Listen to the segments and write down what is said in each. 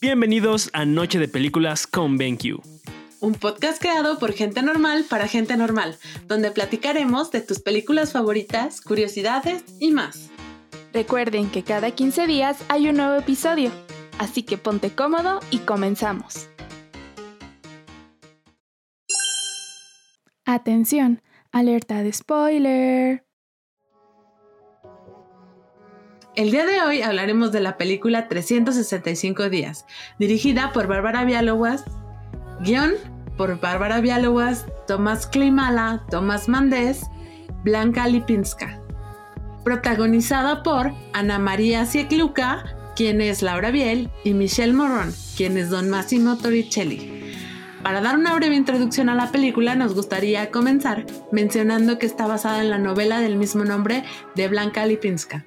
Bienvenidos a Noche de Películas con BenQ. Un podcast creado por gente normal para gente normal, donde platicaremos de tus películas favoritas, curiosidades y más. Recuerden que cada 15 días hay un nuevo episodio, así que ponte cómodo y comenzamos. Atención, alerta de spoiler. El día de hoy hablaremos de la película 365 días, dirigida por Bárbara Vialowas, guion por Bárbara Vialowas, Tomás Klimala, Tomás Mandés, Blanca Lipinska. Protagonizada por Ana María Siekluka, quien es Laura Biel, y Michelle Morón, quien es Don Massimo Torricelli. Para dar una breve introducción a la película, nos gustaría comenzar mencionando que está basada en la novela del mismo nombre de Blanca Lipinska.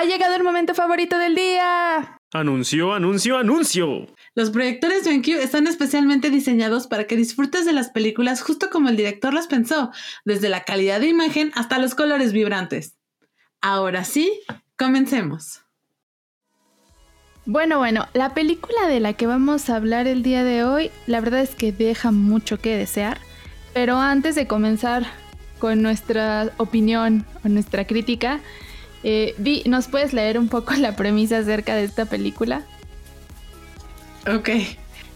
Ha llegado el momento favorito del día. Anuncio, anuncio, anuncio. Los proyectores de BenQ están especialmente diseñados para que disfrutes de las películas justo como el director las pensó, desde la calidad de imagen hasta los colores vibrantes. Ahora sí, comencemos. Bueno, bueno, la película de la que vamos a hablar el día de hoy, la verdad es que deja mucho que desear, pero antes de comenzar con nuestra opinión o nuestra crítica, eh, Vi, ¿nos puedes leer un poco la premisa acerca de esta película? Ok.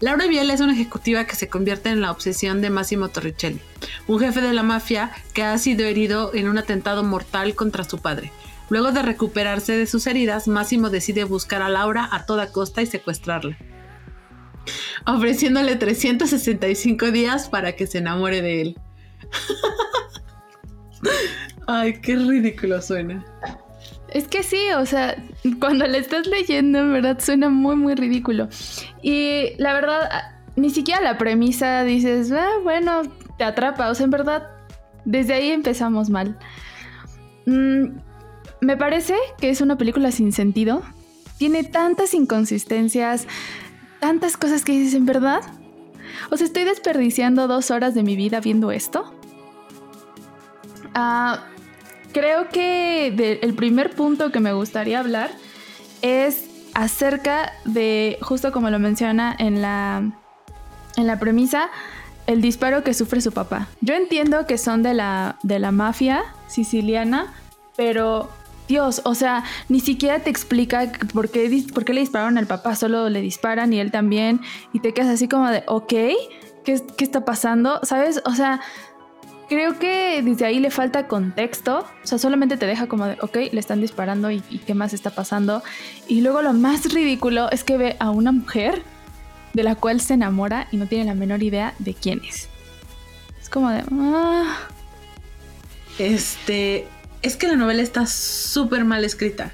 Laura Biel es una ejecutiva que se convierte en la obsesión de Massimo Torricelli, un jefe de la mafia que ha sido herido en un atentado mortal contra su padre. Luego de recuperarse de sus heridas, Massimo decide buscar a Laura a toda costa y secuestrarla, ofreciéndole 365 días para que se enamore de él. Ay, qué ridículo suena. Es que sí, o sea, cuando le estás leyendo, en verdad suena muy, muy ridículo. Y la verdad, ni siquiera la premisa dices, ah, bueno, te atrapa. O sea, en verdad, desde ahí empezamos mal. Mm, me parece que es una película sin sentido. Tiene tantas inconsistencias, tantas cosas que dices, en verdad. O sea, estoy desperdiciando dos horas de mi vida viendo esto. Ah creo que el primer punto que me gustaría hablar es acerca de, justo como lo menciona en la, en la premisa, el disparo que sufre su papá. Yo entiendo que son de la, de la mafia siciliana, pero Dios, o sea, ni siquiera te explica por qué, por qué le dispararon al papá, solo le disparan y él también, y te quedas así como de, ok, ¿qué, qué está pasando? ¿Sabes? O sea, creo que desde ahí le falta contexto. O sea, solamente te deja como de, ok, le están disparando y, qué más está pasando. Y luego lo más ridículo es que ve a una mujer de la cual se enamora y no tiene la menor idea de quién es. Es como de... Ah. Este... Es que la novela está súper mal escrita.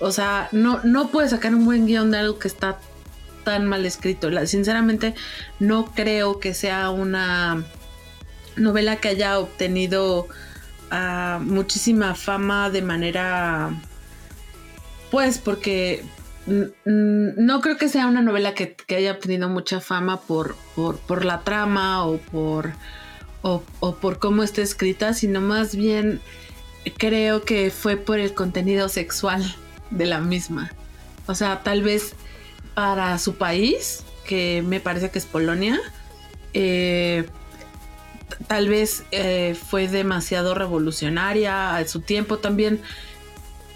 O sea, no, no puedes sacar un buen guion de algo que está tan mal escrito. sinceramente, no creo que sea una novela que haya obtenido ah, muchísima fama de manera pues porque no creo que sea una novela que, haya obtenido mucha fama por, por, la trama o por, o, por cómo está escrita, sino más bien creo que fue por el contenido sexual de la misma. O sea, tal vez para su país, que me parece que es Polonia, eh, tal vez eh, fue demasiado revolucionaria a su tiempo también.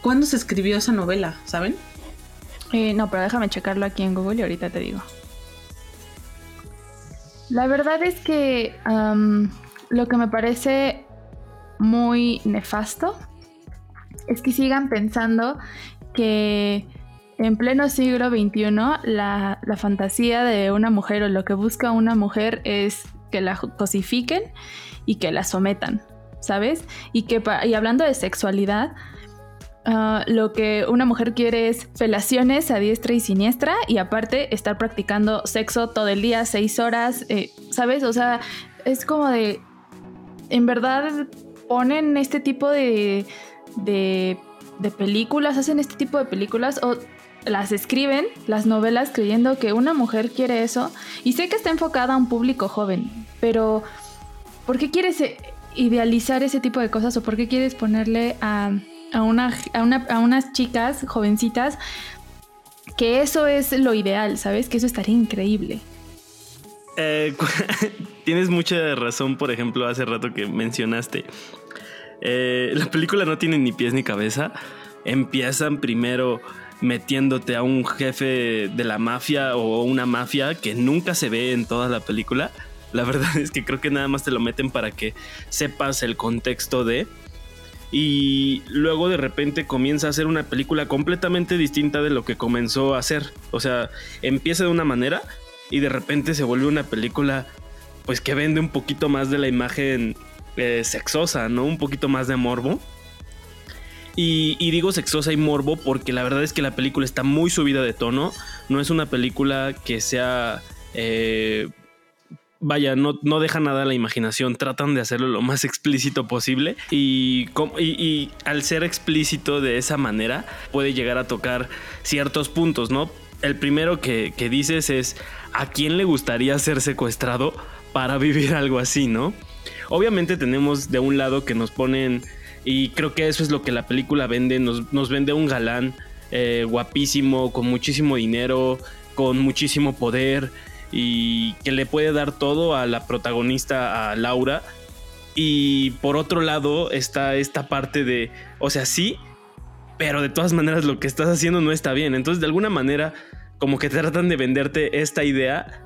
¿Cuándo se escribió esa novela? ¿Saben? Eh, no, pero déjame checarlo aquí en Google y ahorita te digo. La verdad es que lo que me parece muy nefasto es que sigan pensando que en pleno siglo XXI la, la fantasía de una mujer o lo que busca una mujer es que la cosifiquen y que la sometan, ¿sabes? Y que y hablando de sexualidad, ah, lo que una mujer quiere es felaciones a diestra y siniestra y aparte estar practicando sexo todo el día, seis horas, eh, ¿sabes? O sea, es como de, en verdad ponen este tipo de, de, de películas, hacen este tipo de películas o las escriben, las novelas, creyendo que una mujer quiere eso. Y sé que está enfocada a un público joven, pero ¿por qué quieres eh, idealizar ese tipo de cosas o por qué quieres ponerle a, a, una, a, unas chicas jovencitas que eso es lo ideal, ¿sabes? Que eso estaría increíble. Eh, tienes mucha razón, por ejemplo, hace rato que mencionaste. Eh, la película no tiene ni pies ni cabeza. Empiezan primero metiéndote a un jefe de la mafia o una mafia que nunca se ve en toda la película. La verdad es que creo que nada más te lo meten para que sepas el contexto de y luego de repente comienza a hacer una película completamente distinta de lo que comenzó a hacer. O sea, empieza de una manera y de repente se vuelve una película pues que vende un poquito más de la imagen eh, sexosa, ¿no? Un poquito más de morbo. Y, digo sexosa y morbo porque la verdad es que la película está muy subida de tono. No es una película que sea eh, vaya, no, no deja nada a la imaginación, tratan de hacerlo lo más explícito posible y, y, al ser explícito de esa manera puede llegar a tocar ciertos puntos, ¿no? El primero que, que dices es a quién le gustaría ser secuestrado para vivir algo así, ¿no? Obviamente tenemos de un lado que nos ponen, y creo que eso es lo que la película vende, nos, nos vende un galán eh, guapísimo, con muchísimo dinero, con muchísimo poder, y que le puede dar todo a la protagonista, a Laura. Y por otro lado está esta parte de, o sea, sí, pero de todas maneras lo que estás haciendo no está bien. Entonces, de alguna manera, como que tratan de venderte esta idea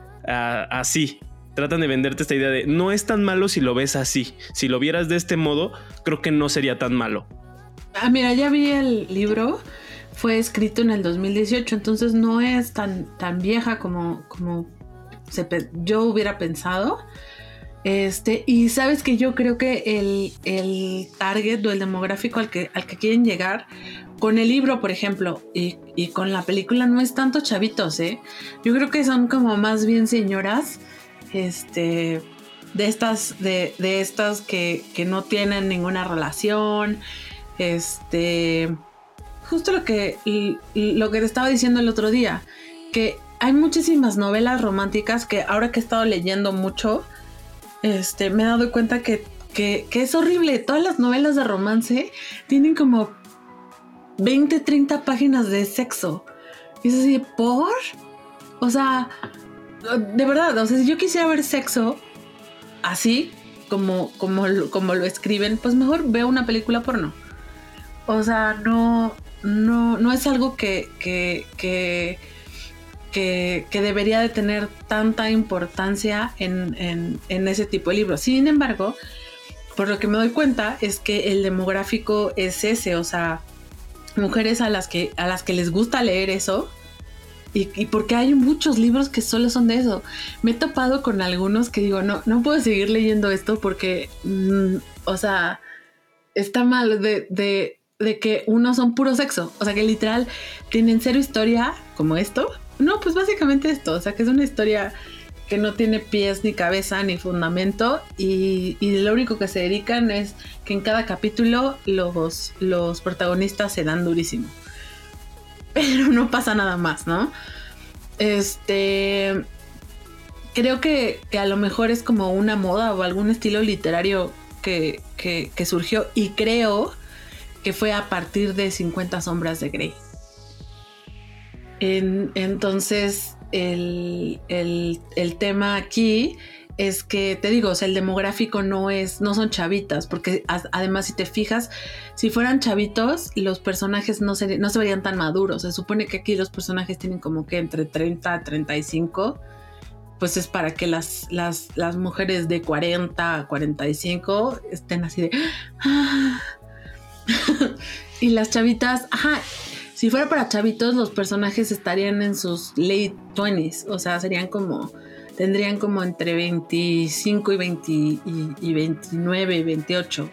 así. Tratan de venderte esta idea de no es tan malo si lo ves así. Si lo vieras de este modo, creo que no sería tan malo. Ah, mira, ya vi el libro. Fue escrito en el 2018, entonces no es tan, tan vieja como, como yo hubiera pensado. Este, y sabes que yo creo que el, el, target o el demográfico al que, al que quieren llegar con el libro, por ejemplo, y, con la película no es tanto chavitos, ¿eh? Yo creo que son como más bien señoras, este, de estas, de, de estas que, que, no tienen ninguna relación, este, justo lo que, lo que te estaba diciendo el otro día, que hay muchísimas novelas románticas que ahora que he estado leyendo mucho, este, me he dado cuenta que, es horrible. Todas las novelas de romance tienen como 20, 30 páginas de sexo. Y es así, ¿por? O sea, de verdad, o sea, si yo quisiera ver sexo así, como, como, como lo escriben, pues mejor veo una película porno. O sea, no, no, no es algo que, que, que que, debería de tener tanta importancia en, ese tipo de libros. Sin embargo, por lo que me doy cuenta es que el demográfico es ese, o sea, mujeres a las que, a las que les gusta leer eso. Y, porque hay muchos libros que solo son de eso. Me he topado con algunos que digo, no, no puedo seguir leyendo esto porque, mm, o sea, está mal de, de, de que uno son puro sexo. O sea, que literal tienen cero historia como esto no, pues básicamente esto, o sea que es una historia que no tiene pies ni cabeza ni fundamento y, lo único que se dedican es que en cada capítulo los, los protagonistas se dan durísimo. Pero no pasa nada más, ¿no? Este... Creo que, a lo mejor es como una moda o algún estilo literario que, que surgió y creo que fue a partir de 50 sombras de Grey entonces, el, tema aquí es que te digo, o sea, el demográfico no es, no son chavitas, porque además si te fijas, si fueran chavitos, los personajes no se, verían tan maduros. Se supone que aquí los personajes tienen como que entre 30 a 35, pues es para que las, las, las mujeres de 40 a 45 estén así de... Ah". y las chavitas, ajá, si fuera para chavitos, los personajes estarían en sus late 20s, o sea, serían como, tendrían como entre 25 y, 20, y, 29 y 28.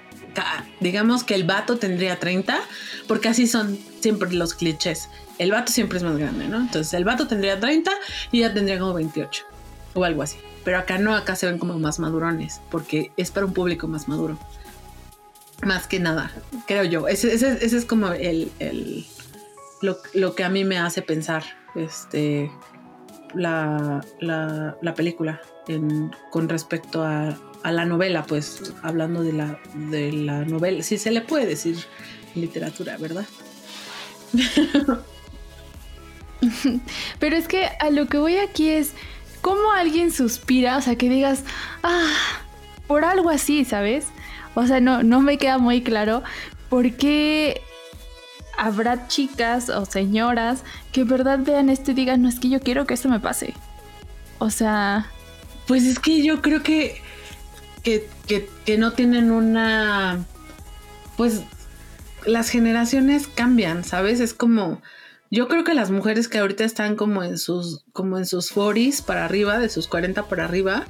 Digamos que el vato tendría 30, porque así son siempre los clichés. El vato siempre es más grande, ¿no? Entonces el vato tendría 30 y ya tendría como 28 o algo así. Pero acá no, acá se ven como más madurones, porque es para un público más maduro. Más que nada, creo yo. Ese, es como el, lo, que a mí me hace pensar este, la, la, película con respecto a, la novela, pues hablando de la, de la novela, si se le puede decir literatura, ¿verdad? Pero es que a lo que voy aquí es cómo alguien suspira, o sea, que digas, ah, por algo así, ¿sabes? O sea, no, no me queda muy claro por qué habrá chicas o señoras que en verdad vean esto y digan, no es que yo quiero que esto me pase. O sea... Pues es que yo creo que, que, que no tienen una... Pues las generaciones cambian, ¿sabes? Es como yo creo que las mujeres que ahorita están como en sus, como en sus 40s para arriba, de sus 40 para arriba,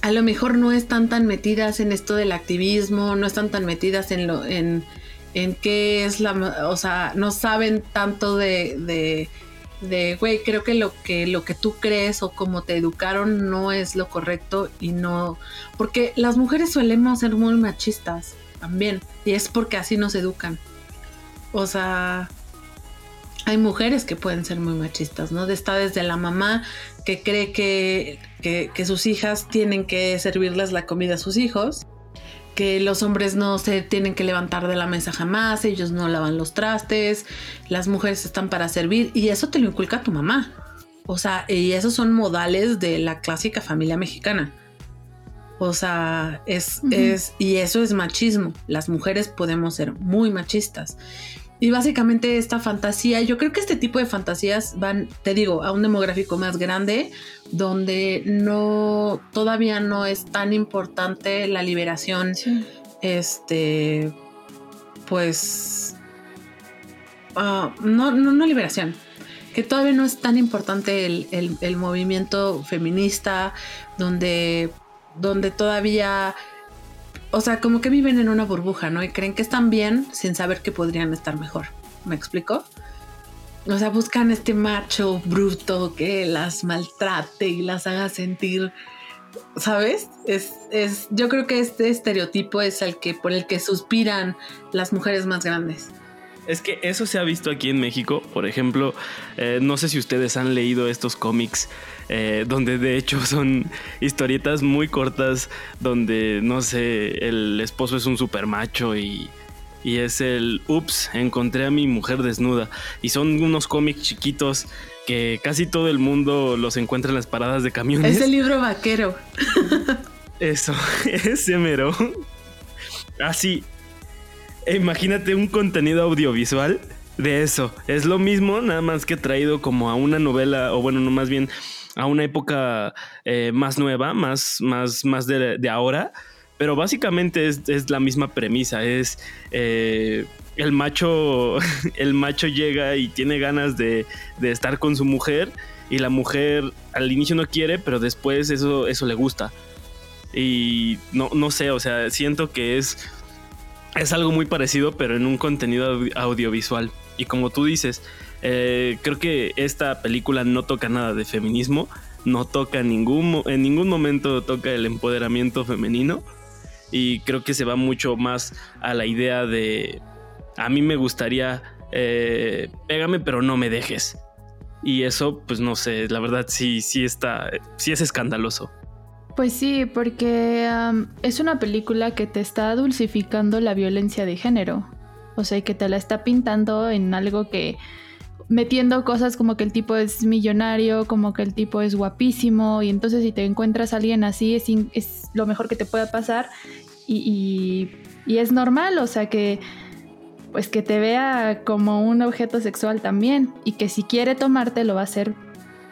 a lo mejor no están tan metidas en esto del activismo, no están tan metidas en lo, en, en qué es la, o sea, no saben tanto de, de, de, güey, creo que lo que lo que tú crees o como te educaron no es lo correcto y no, porque las mujeres solemos ser muy machistas también y es porque así nos educan. O sea, hay mujeres que pueden ser muy machistas, ¿no? Está desde la mamá que cree que, que, sus hijas tienen que servirles la comida a sus hijos, que los hombres no se tienen que levantar de la mesa jamás, ellos no lavan los trastes, las mujeres están para servir y eso te lo inculca tu mamá. O sea, y esos son modales de la clásica familia mexicana. O sea, es, es, y eso es machismo. Las mujeres podemos ser muy machistas. Y básicamente esta fantasía, yo creo que este tipo de fantasías van, te digo, a un demográfico más grande, donde no, todavía no es tan importante la liberación, este, pues, ah, no, no, no liberación, que todavía no es tan importante el, el movimiento feminista, donde, donde todavía o sea, como que viven en una burbuja, ¿no? Y creen que están bien sin saber que podrían estar mejor. ¿Me explico? O sea, buscan este macho bruto que las maltrate y las haga sentir, ¿sabes? Es, es, yo creo que este estereotipo es el que, por el que suspiran las mujeres más grandes. Es que eso se ha visto aquí en México. Por ejemplo, eh, no sé si ustedes han leído estos cómics eh, donde de hecho son historietas muy cortas donde, no sé, el esposo es un super macho y, y es el, ups, encontré a mi mujer desnuda. Y son unos cómics chiquitos que casi todo el mundo los encuentra en las paradas de camiones. Es el libro vaquero. Eso, ese mero. Así, imagínate un contenido audiovisual de eso. Es lo mismo, nada más que traído como a una novela, o bueno, no más bien a una época eh, más nueva, más, más, más de, ahora. Pero básicamente es, la misma premisa. Es eh, el macho. El macho llega y tiene ganas de, estar con su mujer. Y la mujer al inicio no quiere, pero después eso, eso le gusta. Y no, no sé, o sea, siento que es. Es algo muy parecido, pero en un contenido audiovisual. Y como tú dices, eh, creo que esta película no toca nada de feminismo, no toca ningún, en ningún momento toca el empoderamiento femenino. Y creo que se va mucho más a la idea de a mí me gustaría eh, pégame pero no me dejes. Y eso pues no sé la verdad sí sí está sí es escandaloso pues sí porque es una película que te está dulcificando la violencia de género o sea que te la está pintando en algo que metiendo cosas como que el tipo es millonario, como que el tipo es guapísimo, y entonces si te encuentras a alguien así es, es lo mejor que te pueda pasar y, y, es normal, o sea que pues que te vea como un objeto sexual también y que si quiere tomarte lo va a hacer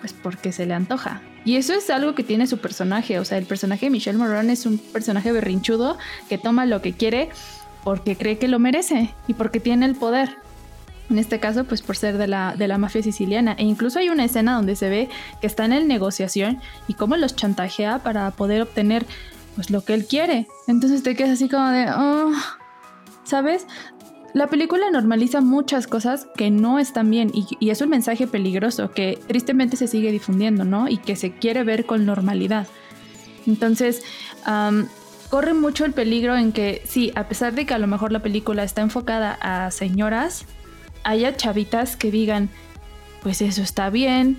pues porque se le antoja. Y eso es algo que tiene su personaje, o sea, el personaje de Michelle Moran es un personaje berrinchudo que toma lo que quiere porque cree que lo merece y porque tiene el poder en este caso pues por ser de la, de la mafia siciliana. E incluso hay una escena donde se ve que está en negociación y cómo los chantajea para poder obtener pues lo que él quiere. Entonces te quedas así como de, oh", ¿sabes? La película normaliza muchas cosas que no están bien y, es un mensaje peligroso que tristemente se sigue difundiendo, ¿no? Y que se quiere ver con normalidad. Entonces, corre mucho el peligro en que, sí, a pesar de que a lo mejor la película está enfocada a señoras, haya chavitas que digan, pues eso está bien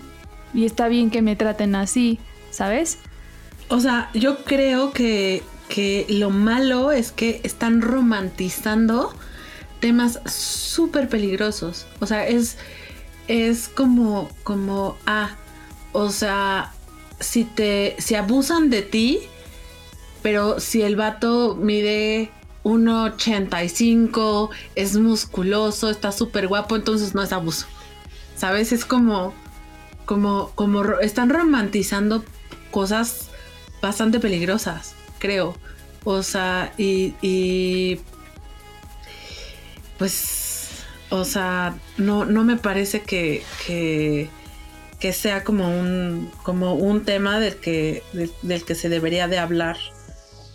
y está bien que me traten así, ¿sabes? O sea, yo creo que, que lo malo es que están romantizando temas súper peligrosos. O sea, es, es como, como, ah, o sea, si te, si abusan de ti, pero si el vato mide 1,85, es musculoso, está súper guapo, entonces no es abuso. ¿Sabes? Es como, como, como están romantizando cosas bastante peligrosas, creo. O sea, y, y pues, o sea, no, no me parece que, que, sea como un, como un tema del que, del que se debería de hablar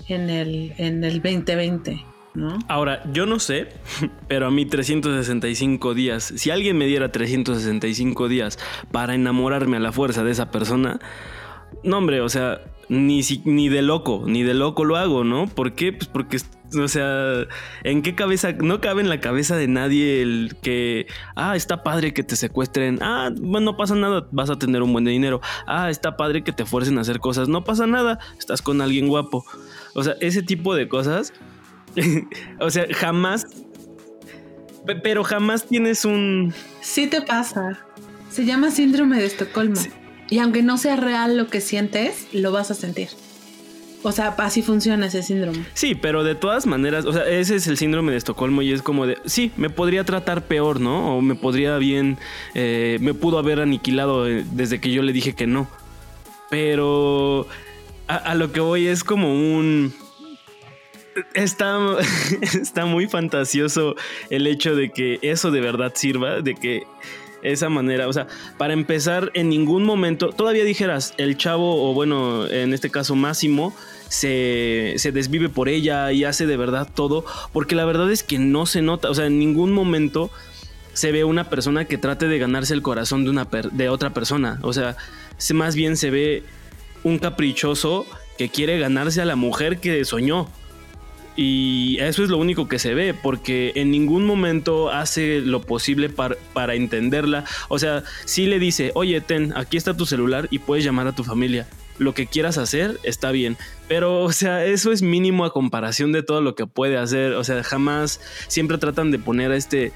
en el, en el 2020. ¿No? Ahora, yo no sé, pero a mí 365 días, si alguien me diera 365 días para enamorarme a la fuerza de esa persona, no hombre, o sea, ni, ni de loco, ni de loco lo hago, ¿no? ¿Por qué? Pues porque, o sea, ¿en qué cabeza? No cabe en la cabeza de nadie el que, ah, está padre que te secuestren, ah, bueno, no pasa nada, vas a tener un buen dinero, ah, está padre que te fuercen a hacer cosas, no pasa nada, estás con alguien guapo. O sea, ese tipo de cosas, o sea, jamás, pero jamás tienes un... Sí te pasa. Se llama síndrome de Estocolmo. Y aunque no sea real lo que sientes, lo vas a sentir. O sea, así funciona ese síndrome. Sí, pero de todas maneras, o sea, ese es el síndrome de Estocolmo y es como de, sí, me podría tratar peor, ¿no? O me podría bien, eh, me pudo haber aniquilado eh, desde que yo le dije que no. Pero a, lo que voy es como un... Está, está muy fantasioso el hecho de que eso de verdad sirva, de que esa manera, o sea, para empezar, en ningún momento, todavía dijeras, el chavo, o bueno, en este caso Máximo, se, se, desvive por ella y hace de verdad todo, porque la verdad es que no se nota, o sea, en ningún momento se ve una persona que trate de ganarse el corazón de, una de otra persona, o sea, más bien se ve un caprichoso que quiere ganarse a la mujer que soñó. Y eso es lo único que se ve, porque en ningún momento hace lo posible para, entenderla. O sea, si le dice, oye, ten, aquí está tu celular y puedes llamar a tu familia. Lo que quieras hacer está bien. Pero, o sea, eso es mínimo a comparación de todo lo que puede hacer. O sea, jamás siempre tratan de poner a este,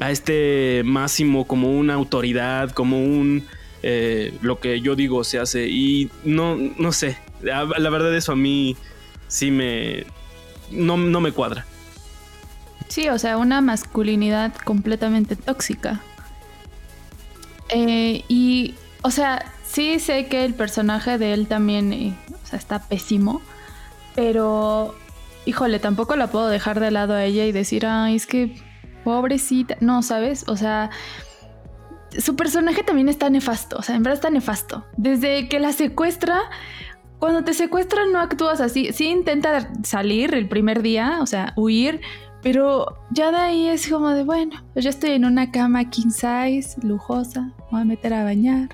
a este máximo como una autoridad, como un... Eh, lo que yo digo se hace. Y no, no sé. La verdad eso a mí sí me, no, me cuadra. Sí, o sea, una masculinidad completamente tóxica. Eh, y, o sea, sí sé que el personaje de él también eh, está pésimo, pero, híjole, tampoco la puedo dejar de lado a ella y decir, ay, es que pobrecita. No, ¿sabes? O sea, su personaje también está nefasto, o sea, en verdad está nefasto. Desde que la secuestra, cuando te secuestran no actúas así. Sí intenta salir el primer día, o sea, huir, pero ya de ahí es como de, bueno, yo estoy en una cama king size, lujosa, voy a meter a bañar.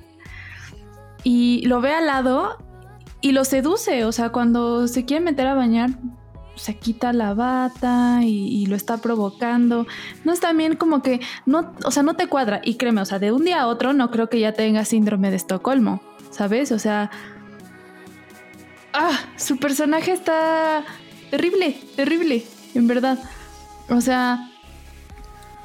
Y lo ve al lado y lo seduce, o sea, cuando se quiere meter a bañar, se quita la bata y, lo está provocando. No es también como que, no, o sea, no te cuadra. Y créeme, o sea, de un día a otro no creo que ya tenga síndrome de Estocolmo, ¿sabes? O sea, ah, su personaje está terrible, terrible, en verdad. O sea,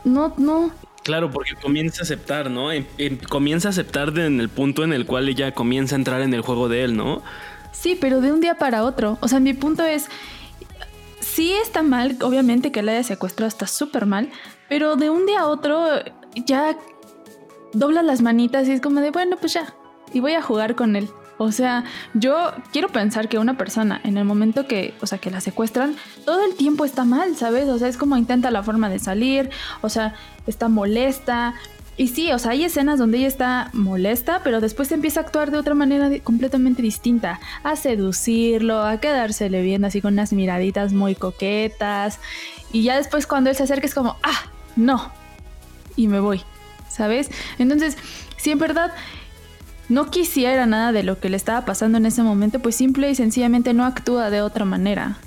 no, no. Claro, porque comienza a aceptar, ¿no? Em, em, comienza a aceptar en el punto en el cual ella comienza a entrar en el juego de él, ¿no? Sí, pero de un día para otro. O sea, mi punto es, sí está mal, obviamente que la haya secuestrado está súper mal, pero de un día a otro ya dobla las manitas y es como de, bueno, pues ya, y voy a jugar con él. O sea, yo quiero pensar que una persona en el momento que, o sea, que la secuestran, todo el tiempo está mal, ¿sabes? O sea, es como intenta la forma de salir, o sea, está molesta. Y sí, o sea, hay escenas donde ella está molesta, pero después empieza a actuar de otra manera completamente distinta, a seducirlo, a quedársele viendo así con unas miraditas muy coquetas. Y ya después cuando él se acerca es como, ah, no. Y me voy, ¿sabes? Entonces, sí, en verdad, no quisiera nada de lo que le estaba pasando en ese momento, pues simple y sencillamente no actúa de otra manera.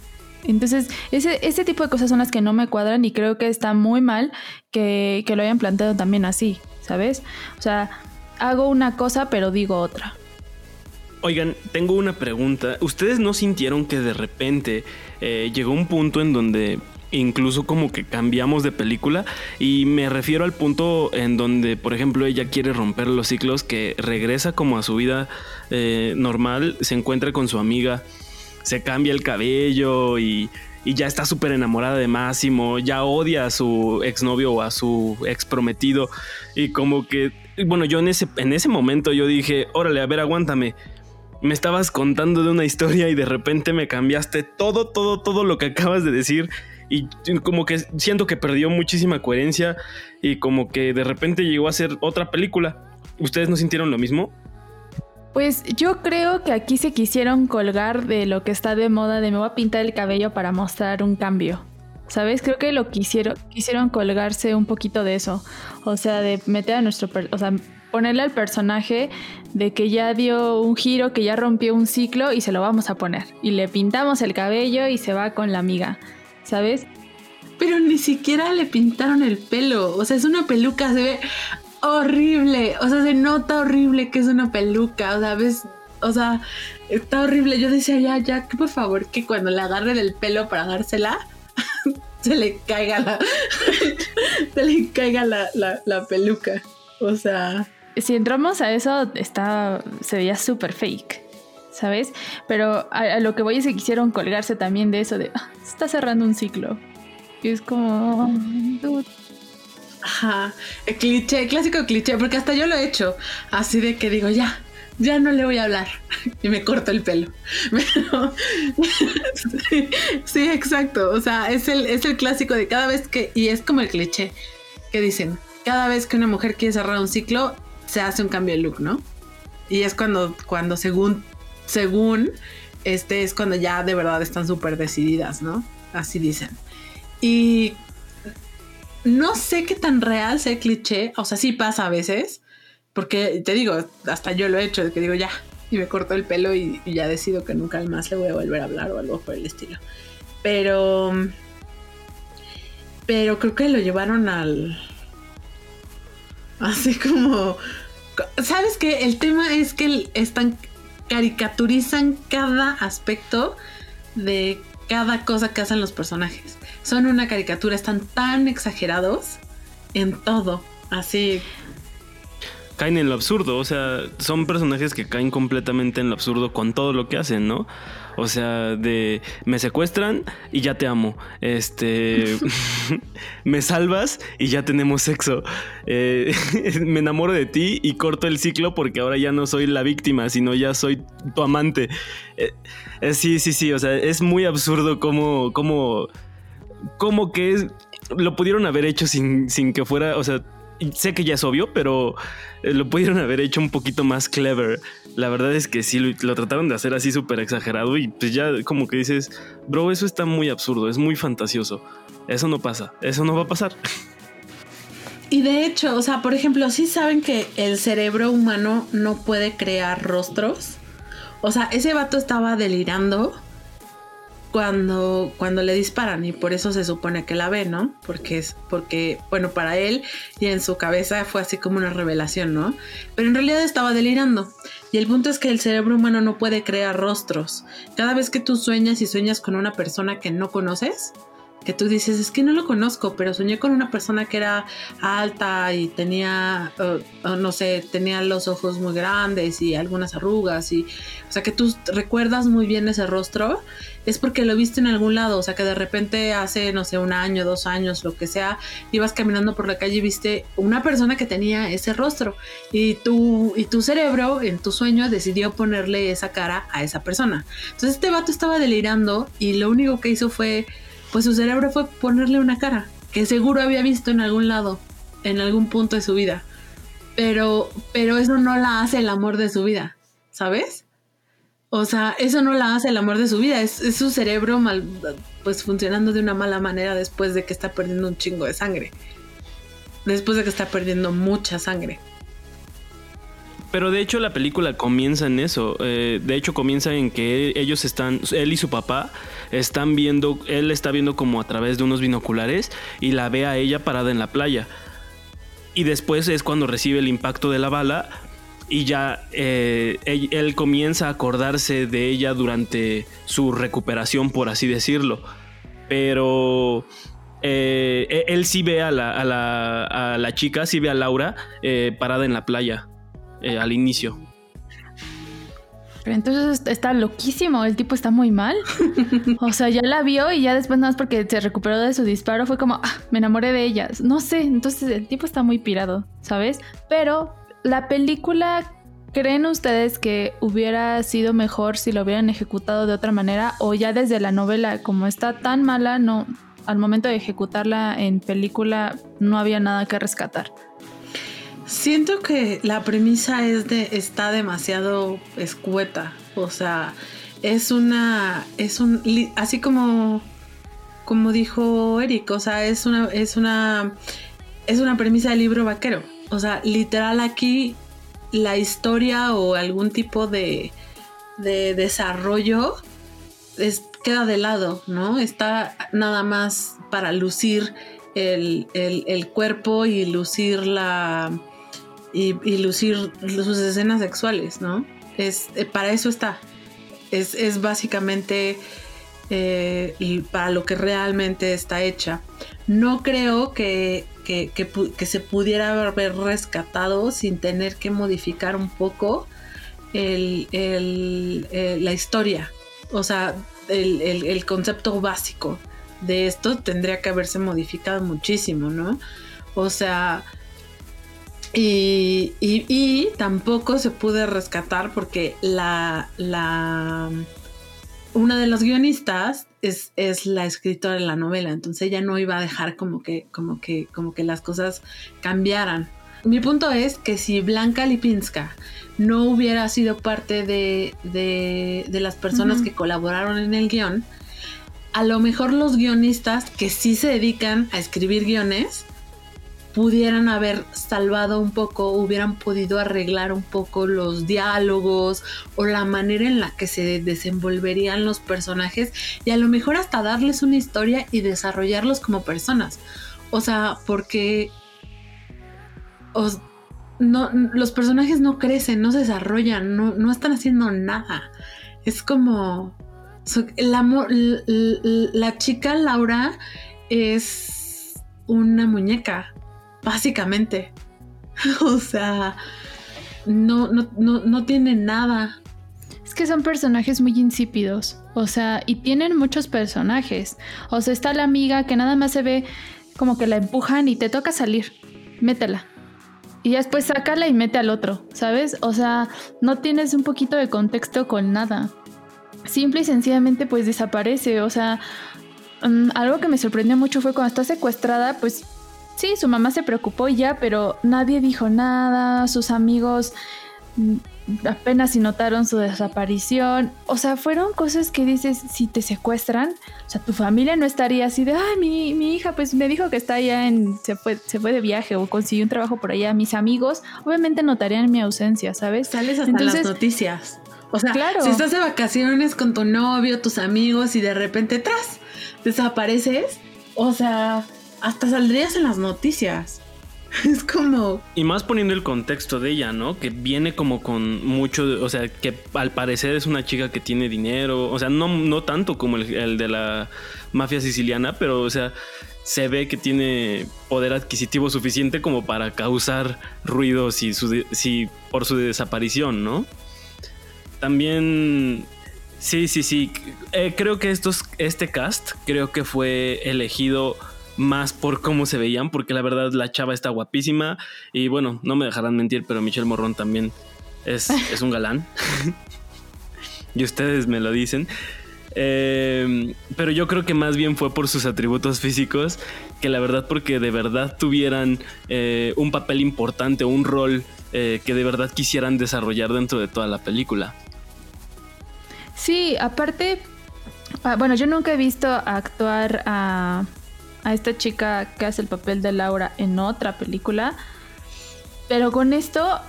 Entonces, ese, tipo de cosas son las que no me cuadran y creo que está muy mal que, que lo hayan planteado también así, ¿sabes? O sea, hago una cosa pero digo otra. Oigan, tengo una pregunta. ¿Ustedes no sintieron que de repente eh, llegó un punto en donde incluso como que cambiamos de película y me refiero al punto en donde, por ejemplo, ella quiere romper los ciclos, que regresa como a su vida eh, normal, se encuentra con su amiga, se cambia el cabello y, ya está súper enamorada de Máximo, ya odia a su exnovio o a su ex prometido y como que, bueno, yo en ese, en ese momento yo dije, órale, a ver, aguántame me estabas contando de una historia y de repente me cambiaste todo, todo, todo lo que acabas de decir. Y como que siento que perdió muchísima coherencia y como que de repente llegó a ser otra película. ¿Ustedes no sintieron lo mismo? Pues yo creo que aquí se quisieron colgar de lo que está de moda de me voy a pintar el cabello para mostrar un cambio. ¿Sabes? Creo que lo quisieron, quisieron colgarse un poquito de eso. O sea, de meter a nuestro... O sea, ponerle al personaje de que ya dio un giro, que ya rompió un ciclo y se lo vamos a poner. Y le pintamos el cabello y se va con la amiga, ¿sabes? Pero ni siquiera le pintaron el pelo. O sea, es una peluca, se ve horrible. O sea, se nota horrible que es una peluca. O sea, ves, o sea, está horrible. Yo decía, ya, ya, que por favor, que cuando le agarre del pelo para dársela, se le caiga la. se le caiga la, la, la peluca. O sea si entramos a eso, está, se veía súper fake, ¿sabes? Pero a, lo que voy es que quisieron colgarse también de eso de, ah, está cerrando un ciclo. Y es como... Ajá, el cliché, el clásico cliché, porque hasta yo lo he hecho, así de que digo, ya, ya no le voy a hablar y me corto el pelo. sí, exacto, o sea, es el, es el clásico de cada vez que, y es como el cliché que dicen, cada vez que una mujer quiere cerrar un ciclo, se hace un cambio de look, ¿no? Y es cuando, cuando según, según, este es cuando ya de verdad están súper decididas, ¿no? Así dicen. Y no sé qué tan real sea el cliché, o sea, sí pasa a veces, porque te digo, hasta yo lo he hecho, de que digo ya, y me corto el pelo y, ya decido que nunca más le voy a volver a hablar o algo por el estilo. Pero, pero creo que lo llevaron al, Así como, ¿sabes qué? El tema es que están caricaturizan cada aspecto de cada cosa que hacen los personajes. Son una caricatura, están tan exagerados en todo, así. Caen en lo absurdo, o sea, son personajes que caen completamente en lo absurdo con todo lo que hacen, ¿no? O sea, de me secuestran y ya te amo. Este, me salvas y ya tenemos sexo. Eh, me enamoro de ti y corto el ciclo porque ahora ya no soy la víctima, sino ya soy tu amante. Eh, eh, sí, sí, sí. O sea, es muy absurdo como, como, como que lo pudieron haber hecho sin, sin que fuera, o sea, sé que ya es obvio, pero lo pudieron haber hecho un poquito más clever. La verdad es que sí, lo, trataron de hacer así súper exagerado y pues ya como que dices, bro, eso está muy absurdo, es muy fantasioso. Eso no pasa, eso no va a pasar. Y de hecho, o sea, por ejemplo, sí saben que el cerebro humano no puede crear rostros. O sea, ese vato estaba delirando cuando, cuando le disparan y por eso se supone que la ve, ¿no? Porque es, porque, bueno, para él y en su cabeza fue así como una revelación, ¿no? Pero en realidad estaba delirando. Y el punto es que el cerebro humano no puede crear rostros. Cada vez que tú sueñas y sueñas con una persona que no conoces, que tú dices, es que no lo conozco, pero soñé con una persona que era alta y tenía, no sé, tenía los ojos muy grandes y algunas arrugas y, o sea, que tú recuerdas muy bien ese rostro, es porque lo viste en algún lado, o sea, que de repente hace, no sé, un año, dos años, lo que sea, ibas caminando por la calle y viste una persona que tenía ese rostro y tu, y tu cerebro en tu sueño decidió ponerle esa cara a esa persona. Entonces este vato estaba delirando y lo único que hizo fue pues su cerebro fue ponerle una cara que seguro había visto en algún lado, en algún punto de su vida. Pero, pero eso no la hace el amor de su vida, ¿sabes? O sea, eso no la hace el amor de su vida, es, es, su cerebro mal, pues funcionando de una mala manera después de que está perdiendo un chingo de sangre. Después de que está perdiendo mucha sangre. Pero de hecho la película comienza en eso. Eh, de hecho comienza en que ellos están, él y su papá están viendo, él está viendo como a través de unos binoculares y la ve a ella parada en la playa. Y después es cuando recibe el impacto de la bala y ya eh, él, comienza a acordarse de ella durante su recuperación, por así decirlo. pero eh, e, él sí ve a la, a la, chica, sí ve a Laura eh, parada en la playa eh, al inicio. Pero entonces está loquísimo, el tipo está muy mal. O sea, ya la vio y ya después nada más porque se recuperó de su disparo fue como, ah, me enamoré de ellas. No sé, entonces el tipo está muy pirado, ¿sabes? Pero la película, ¿creen ustedes que hubiera sido mejor si lo hubieran ejecutado de otra manera? O ya desde la novela, como está tan mala, no, al momento de ejecutarla en película no había nada que rescatar. Siento que la premisa está demasiado escueta, o sea, es una es un así como como dijo Eric, o sea, es una es una es una premisa de libro vaquero. O sea, literal aquí la historia o algún tipo de, de desarrollo es, queda de lado, ¿no? Está nada más para lucir el, cuerpo y lucir la. Y, lucir sus escenas sexuales, ¿no? Es, eh, para eso está. Es, básicamente eh, para lo que realmente está hecha. No creo que, que, se pudiera haber rescatado sin tener que modificar un poco el, la historia. O sea, el, concepto básico de esto tendría que haberse modificado muchísimo, ¿no? O sea, y, y, tampoco se puede rescatar porque la, la, una de los guionistas es, es, la escritora de la novela, entonces ella no iba a dejar como que, como que, como que las cosas cambiaran. Mi punto es que si Blanca Lipinska no hubiera sido parte de, de, las personas que colaboraron en el guion, a lo mejor los guionistas que sí se dedican a escribir guiones pudieran haber salvado un poco, hubieran podido arreglar un poco los diálogos o la manera en la que se desenvolverían los personajes y a lo mejor hasta darles una historia y desarrollarlos como personas. O sea, porque los personajes no crecen, no se desarrollan, no, no están haciendo nada. Es como... la, la chica Laura es una muñeca, básicamente. o sea, no, no, no, no tiene nada. Es que son personajes muy insípidos. O sea, y tienen muchos personajes. O sea, está la amiga que nada más se ve como que la empujan y te toca salir. Métela y después sácala y mete al otro, ¿sabes? O sea, no tienes un poquito de contexto con nada. Simple y sencillamente pues desaparece, o sea, mm, algo que me sorprendió mucho fue cuando está secuestrada, pues sí, su mamá se preocupó ya, pero nadie dijo nada, sus amigos mm, apenas si notaron su desaparición. O sea, fueron cosas que dices, si te secuestran, o sea, tu familia no estaría así de, ay, mi, mi hija pues me dijo que está allá en, se fue, se fue de viaje o consiguió un trabajo por allá. Mis amigos obviamente notarían mi ausencia, ¿sabes? Sales hasta las noticias. O sea, claro. si estás de vacaciones con tu novio, tus amigos y de repente tras desapareces, o sea, hasta saldrías en las noticias. Es como... Y más poniendo el contexto de ella, ¿no? Que viene como con mucho, o sea, que al parecer es una chica que tiene dinero, o sea, no, no tanto como el, de la mafia siciliana, pero, o sea, se ve que tiene poder adquisitivo suficiente como para causar ruidos y si por su desaparición, ¿no? También... Sí, sí, sí. Eh, creo que estos, este cast creo que fue elegido más por cómo se veían, porque la verdad la chava está guapísima y bueno, no me dejarán mentir, pero Michelle Morrón también es, es un galán. y ustedes me lo dicen. Eh, pero yo creo que más bien fue por sus atributos físicos que la verdad porque de verdad tuvieran eh, un papel importante, un rol eh, que de verdad quisieran desarrollar dentro de toda la película. Sí, aparte, ah, bueno, yo nunca he visto actuar a a esta chica que hace el papel de Laura en otra película. Pero con esto,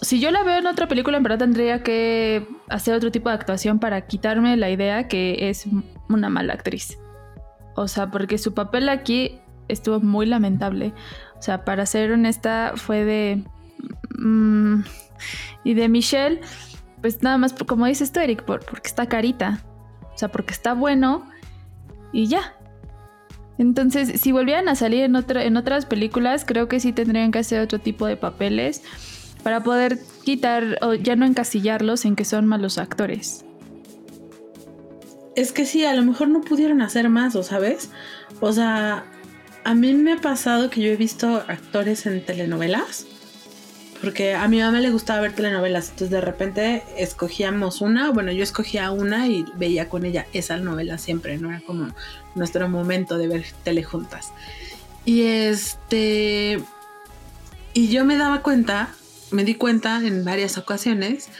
si yo la veo en otra película, en verdad tendría que hacer otro tipo de actuación para quitarme la idea que es una mala actriz. O sea, porque su papel aquí estuvo muy lamentable. O sea, para ser honesta, fue de... Mm, y de Michelle, pues nada más, como dices tú, Eric, porque está carita. O sea, porque está bueno, y ya. Entonces, si volvieran a salir en, en otras películas, creo que sí tendrían que hacer otro tipo de papeles para poder quitar o ya no encasillarlos en que son malos actores. Es que sí, a lo mejor no pudieron hacer más, ¿o sabes? O sea, a mí me ha pasado que yo he visto actores en telenovelas porque a mi mamá le gustaba ver telenovelas, entonces de repente escogíamos una, bueno, yo escogía una y veía con ella esa novela siempre, no era como nuestro momento de ver tele juntas. Y este y yo me daba cuenta, me di cuenta en varias ocasiones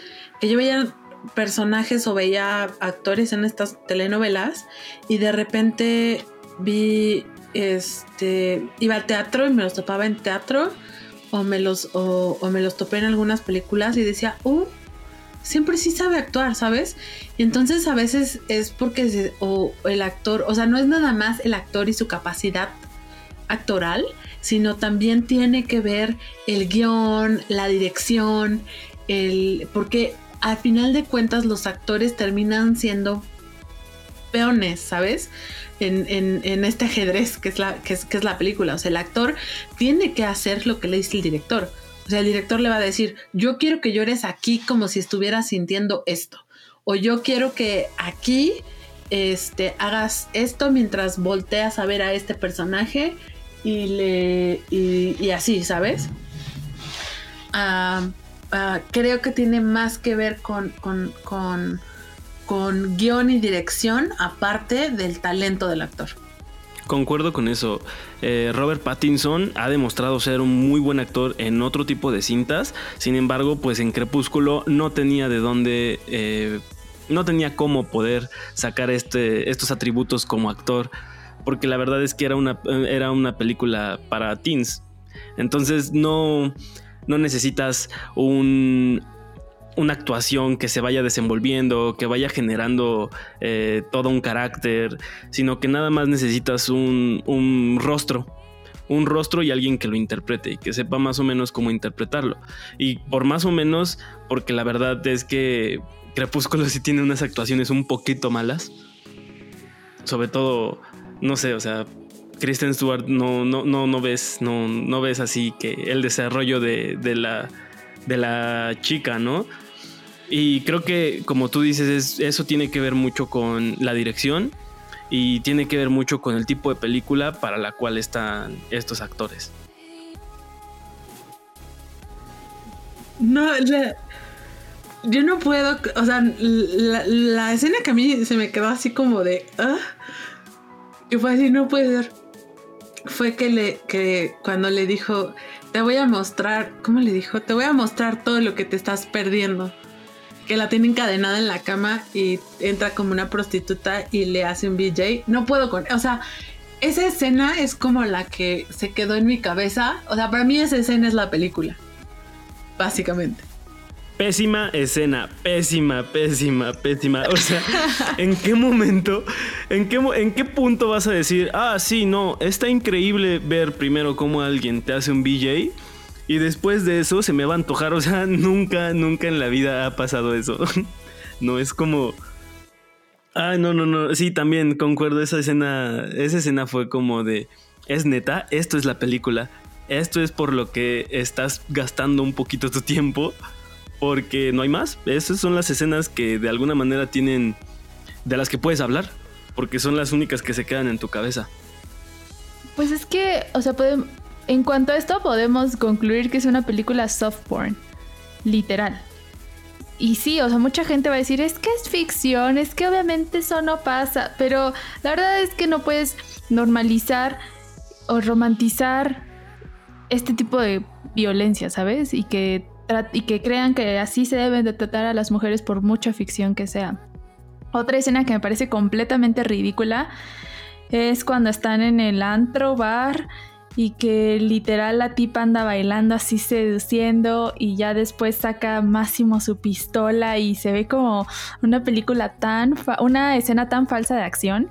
que yo veía personajes o veía actores en estas telenovelas y de repente vi este iba al teatro y me los topaba en teatro o me los, o, me los topé en algunas películas y decía, oh, siempre sí sabe actuar, ¿sabes? Y entonces a veces es porque o el actor, o sea, no es nada más el actor y su capacidad actoral, sino también tiene que ver el guion, la dirección, el, porque al final de cuentas los actores terminan siendo peones, ¿sabes? En, este ajedrez que es, la, que, es, que es la película. O sea, el actor tiene que hacer lo que le dice el director. O sea, el director le va a decir, yo quiero que llores aquí como si estuvieras sintiendo esto. O yo quiero que aquí este, hagas esto mientras volteas a ver a este personaje y, le, y, así, ¿sabes? Ah, ah, creo que tiene más que ver con, con, con con guion y dirección aparte del talento del actor. Concuerdo con eso. Eh, Robert Pattinson ha demostrado ser un muy buen actor en otro tipo de cintas. Sin embargo, pues en Crepúsculo no tenía de dónde. Eh, no tenía cómo poder sacar este, estos atributos como actor. Porque la verdad es que era una, era una película para teens. Entonces no, no necesitas un una actuación que se vaya desenvolviendo, que vaya generando eh, todo un carácter, sino que nada más necesitas un, un, rostro, un rostro y alguien que lo interprete y que sepa más o menos cómo interpretarlo. Y por más o menos, porque la verdad es que Crepúsculo sí tiene unas actuaciones un poquito malas, sobre todo, no sé, o sea, Kristen Stewart no, no, no, no ves, no, no ves así que el desarrollo de, de la de la chica, ¿no? Y creo que, como tú dices, eso tiene que ver mucho con la dirección y tiene que ver mucho con el tipo de película para la cual están estos actores. No, yo no puedo, o sea, la, escena que a mí se me quedó así como de, ah, que fue así, no puede ser. Fue que le, que cuando le dijo, te voy a mostrar, ¿cómo le dijo? Te voy a mostrar todo lo que te estás perdiendo que la tiene encadenada en la cama y entra como una prostituta y le hace un BJ. No puedo con, o sea, esa escena es como la que se quedó en mi cabeza. O sea, para mí esa escena es la película. Básicamente. Pésima escena, pésima, pésima, pésima. O sea, ¿en qué momento, en qué, en qué punto vas a decir, ah, sí, no, está increíble ver primero cómo alguien te hace un BJ y después de eso se me va a antojar, o sea, nunca, nunca en la vida ha pasado eso. no es como... Ah, no, no, no. Sí, también concuerdo. Esa escena, esa escena fue como de, es neta, esto es la película. Esto es por lo que estás gastando un poquito tu tiempo. Porque no hay más. Esas son las escenas que de alguna manera tienen, de las que puedes hablar. Porque son las únicas que se quedan en tu cabeza. Pues es que, o sea, pueden, en cuanto a esto, podemos concluir que es una película soft porn. Literal. Y sí, o sea, mucha gente va a decir, es que es ficción, es que obviamente eso no pasa, pero la verdad es que no puedes normalizar o romantizar este tipo de violencia, ¿sabes? Y que, y que crean que así se deben de tratar a las mujeres por mucha ficción que sea. Otra escena que me parece completamente ridícula es cuando están en el antro bar y que literal la tipa anda bailando así seduciendo y ya después saca Máximo su pistola y se ve como una película tan, una escena tan falsa de acción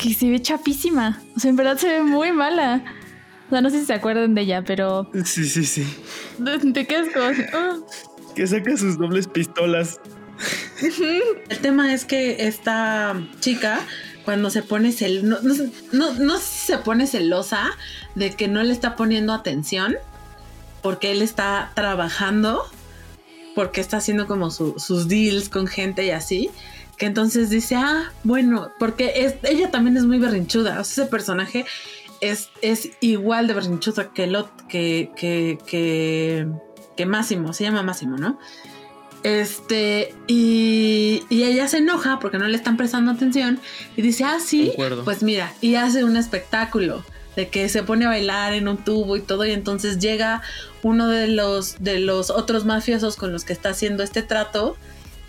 que se ve chapísima. O sea, en verdad se ve muy mala. O sea, no sé si se acuerdan de ella, pero... Sí, sí, sí. Te quedas como... Ah". Que saca sus dobles pistolas. El tema es que esta chica cuando se pone cel no, no, no, se pone celosa de que no le está poniendo atención porque él está trabajando, porque está haciendo como sus deals con gente y así, que entonces dice, ah, bueno, porque es, ella también es muy berrinchuda, o sea, ese personaje es, es igual de berrinchuda que, lo, que, que, que, que Máximo, se llama Máximo, ¿no? Este, y, y, ella se enoja porque no le están prestando atención y dice, ah, sí, pues mira, y hace un espectáculo de que se pone a bailar en un tubo y todo y entonces llega uno de los de los otros mafiosos con los que está haciendo este trato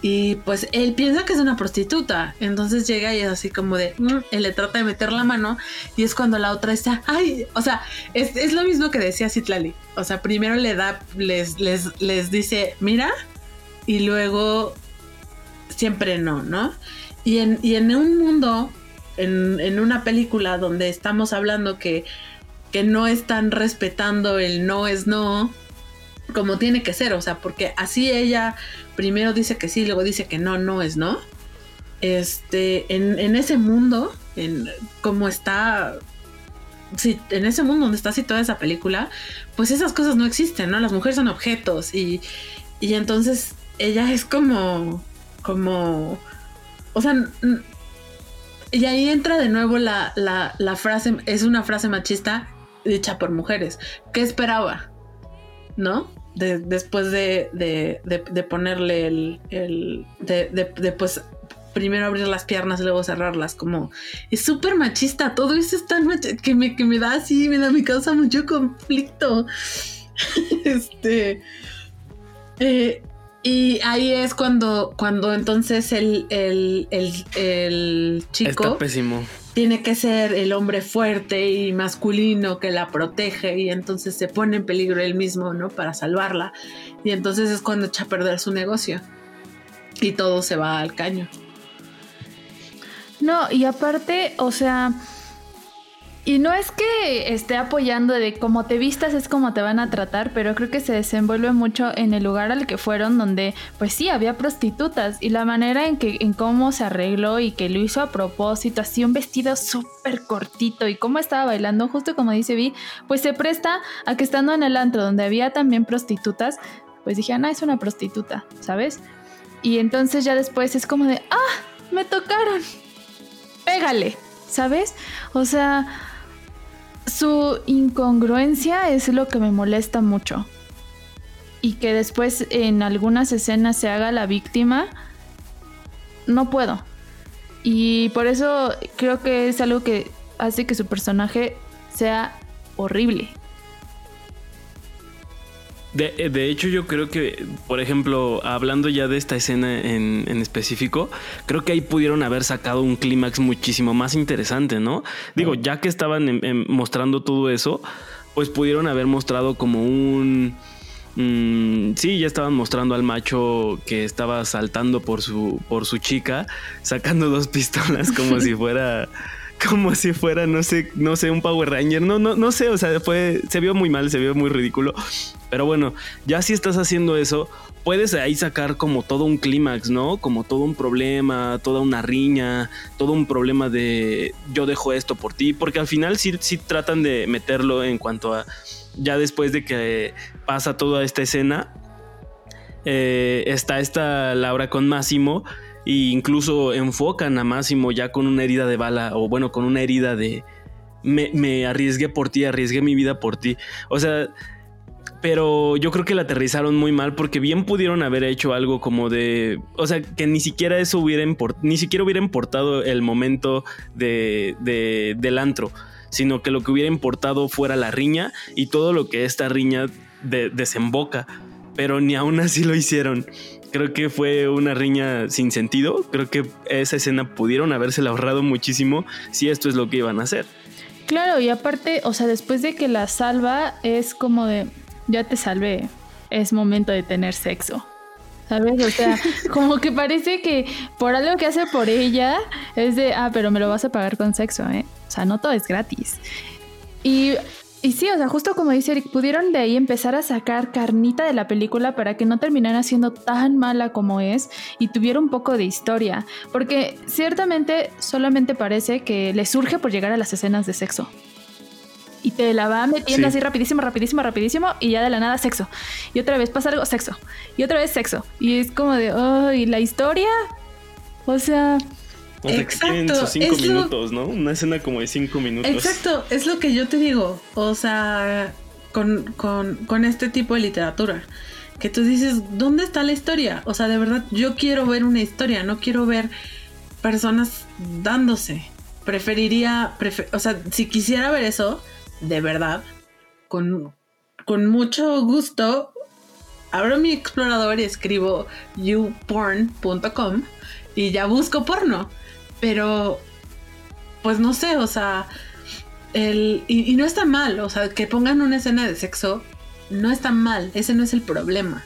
y pues él piensa que es una prostituta. Entonces llega y es así como de mm", él le trata de meter la mano y es cuando la otra está ay o sea es, lo mismo que decía Citlali. O sea primero le da les les les dice mira y luego siempre no no y en, y en un mundo en, una película donde estamos hablando que, que no están respetando el no es no, como tiene que ser, o sea, porque así ella primero dice que sí, luego dice que no, no es no. Este, en, ese mundo, en como está, sí, en ese mundo donde está situada esa película, pues esas cosas no existen, ¿no? Las mujeres son objetos y, y entonces ella es como, como, o sea, y ahí entra de nuevo la, frase, es una frase machista dicha por mujeres. ¿Qué esperaba? ¿No? después de, de, ponerle el, el de, pues primero abrir las piernas y luego cerrarlas, como es súper machista, todo eso es tan machista que me, que me da así, me da, me causa mucho conflicto. este, eh, y ahí es cuando, cuando entonces el, el, chico tiene que ser el hombre fuerte y masculino que la protege y entonces se pone en peligro él mismo, ¿no? Para salvarla. Y entonces es cuando echa a perder su negocio. Y todo se va al caño. No, y aparte, o sea, y no es que esté apoyando de cómo te vistas es como te van a tratar, pero creo que se desenvuelve mucho en el lugar al que fueron donde pues sí había prostitutas y la manera en que en cómo se arregló y que lo hizo a propósito, así un vestido súper cortito y cómo estaba bailando, justo como dice Vi, pues se presta a que estando en el antro donde había también prostitutas, pues dije, Ana es una prostituta, ¿sabes? Y entonces ya después es como de, ah, me tocaron, pégale, ¿sabes? O sea su incongruencia es lo que me molesta mucho. Y que después en algunas escenas se haga la víctima, no puedo. Y por eso creo que es algo que hace que su personaje sea horrible. De, de, hecho, yo creo que, por ejemplo, hablando ya de esta escena en, en específico, creo que ahí pudieron haber sacado un clímax muchísimo más interesante, ¿no? Digo, ya que estaban mostrando todo eso, pues pudieron haber mostrado como un... Mm, sí, ya estaban mostrando al macho que estaba saltando por su, por su chica, sacando dos pistolas como si fuera como si fuera, no sé, no sé, un Power Ranger. No, no, no sé, o sea, fue, se vio muy mal, se vio muy ridículo. Pero bueno, ya si estás haciendo eso, puedes ahí sacar como todo un clímax, ¿no? Como todo un problema, toda una riña, todo un problema de yo dejo esto por ti, porque al final sí, sí tratan de meterlo en cuanto a ya después de que pasa toda esta escena, eh, está esta Laura con Máximo e incluso enfocan a Máximo ya con una herida de bala o bueno, con una herida de me, arriesgué por ti, arriesgué mi vida por ti. O sea, pero yo creo que la aterrizaron muy mal porque bien pudieron haber hecho algo como de, o sea, que ni siquiera eso hubiera importado, ni siquiera hubiera importado el momento de, de, del antro, sino que lo que hubiera importado fuera la riña y todo lo que esta riña desemboca, pero ni aún así lo hicieron. Creo que fue una riña sin sentido. Creo que esa escena pudieron habérsela ahorrado muchísimo si esto es lo que iban a hacer. Claro, y aparte, o sea, después de que la salva, es como de, ya te salvé, es momento de tener sexo. ¿Sabes? O sea, como que parece que por algo que hace por ella es de, ah, pero me lo vas a pagar con sexo, ¿eh? O sea, no todo es gratis. Y Y sí, o sea, justo como dice Eric, pudieron de ahí empezar a sacar carnita de la película para que no terminara siendo tan mala como es y tuviera un poco de historia. Porque ciertamente solamente parece que le surge por llegar a las escenas de sexo. Y te la va metiendo Sí. así rapidísimo, rapidísimo, rapidísimo y ya de la nada sexo. Y otra vez pasa algo, sexo. Y otra vez sexo. Y es como de, oh, ¿y la historia? O sea, O sea, que Exacto, sus cinco lo- minutos, ¿no? Una escena como de cinco minutos. Exacto, es lo que yo te digo. O sea, con, con, con este tipo de literatura. Que tú dices, ¿dónde está la historia? O sea, de verdad, yo quiero ver una historia, no quiero ver personas dándose. Preferiría, prefe- o sea, si quisiera ver eso, de verdad, con, con mucho gusto, abro mi explorador y escribo youporn.com y ya busco porno. Pero, pues no sé, o sea, el, y, no está mal, o sea, que pongan una escena de sexo, no está mal, ese no es el problema.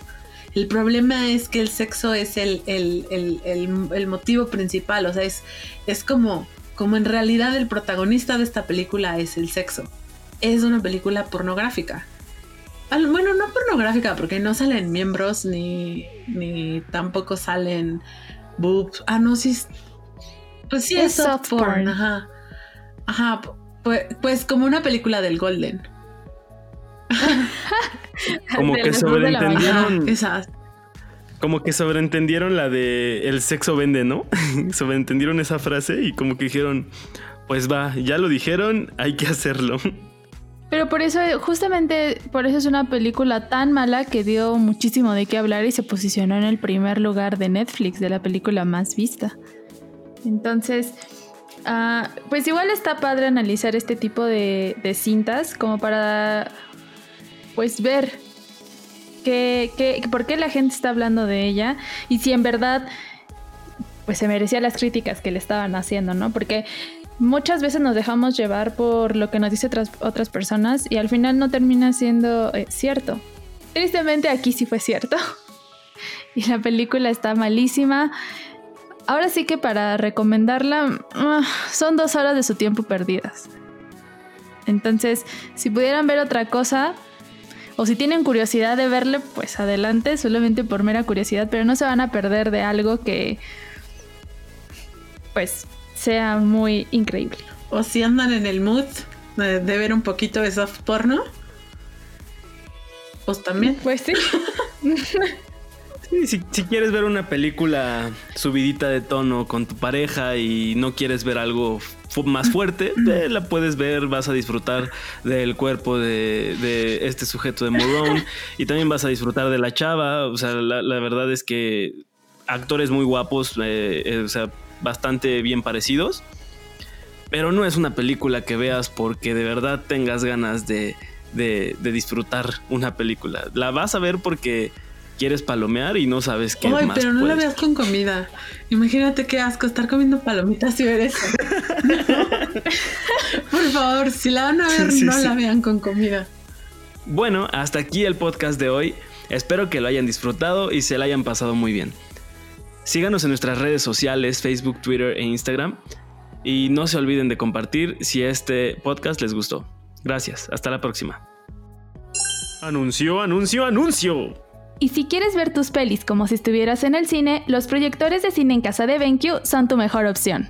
El problema es que el sexo es el, el- el- motivo principal, o sea, es, es como, como en realidad el protagonista de esta película es el sexo. Es una película pornográfica. Bueno, no pornográfica, porque no salen miembros ni, ni tampoco salen boobs. Ah, no, sí. Es- Pues sí, es, Es soft soft porn. porn. Ajá. Ajá. Pues, pues como una película del Golden. Como que sobreentendieron. Como que sobreentendieron la de el sexo vende, ¿no? sobreentendieron esa frase y como que dijeron, pues va, ya lo dijeron, hay que hacerlo. Pero por eso, justamente por eso es una película tan mala que dio muchísimo de qué hablar y se posicionó en el primer lugar de Netflix, de la película más vista. Entonces, ah, pues igual está padre analizar este tipo de, de cintas como para, pues ver qué, qué- por qué la gente está hablando de ella y si en verdad, pues se merecía las críticas que le estaban haciendo, ¿no? Porque muchas veces nos dejamos llevar por lo que nos dice otras, otras personas y al final no termina siendo eh, cierto. Tristemente aquí sí fue cierto. Y la película está malísima. Ahora sí que para recomendarla ah, son dos horas de su tiempo perdidas. Entonces, si pudieran ver otra cosa o si tienen curiosidad de verle, pues adelante, solamente por mera curiosidad, pero no se van a perder de algo que pues sea muy increíble. O si andan en el mood de, de ver un poquito de soft porno. Pues también. Pues sí. Si, si quieres ver una película subidita de tono con tu pareja y no quieres ver algo más fuerte, la puedes ver, vas a disfrutar del cuerpo de, de este sujeto de Morón y también vas a disfrutar de la chava. O sea, la, la verdad es que actores muy guapos, eh, eh, o sea, bastante bien parecidos. Pero no es una película que veas porque de verdad tengas ganas de, de- de disfrutar una película. La vas a ver porque quieres palomear y no sabes qué Ay, más pero no la veas con comida. Imagínate qué asco estar comiendo palomitas y ver eso. Por favor, si la van a ver, Sí, sí, no sí. la vean con comida. Bueno, hasta aquí el podcast de hoy. Espero que lo hayan disfrutado y se la hayan pasado muy bien. Síganos en nuestras redes sociales, Facebook, Twitter e Instagram. Y no se olviden de compartir si este podcast les gustó. Gracias, hasta la próxima. Anuncio, anuncio, anuncio. Y si quieres ver tus pelis como si estuvieras en el cine, los proyectores de cine en casa de BenQ son tu mejor opción.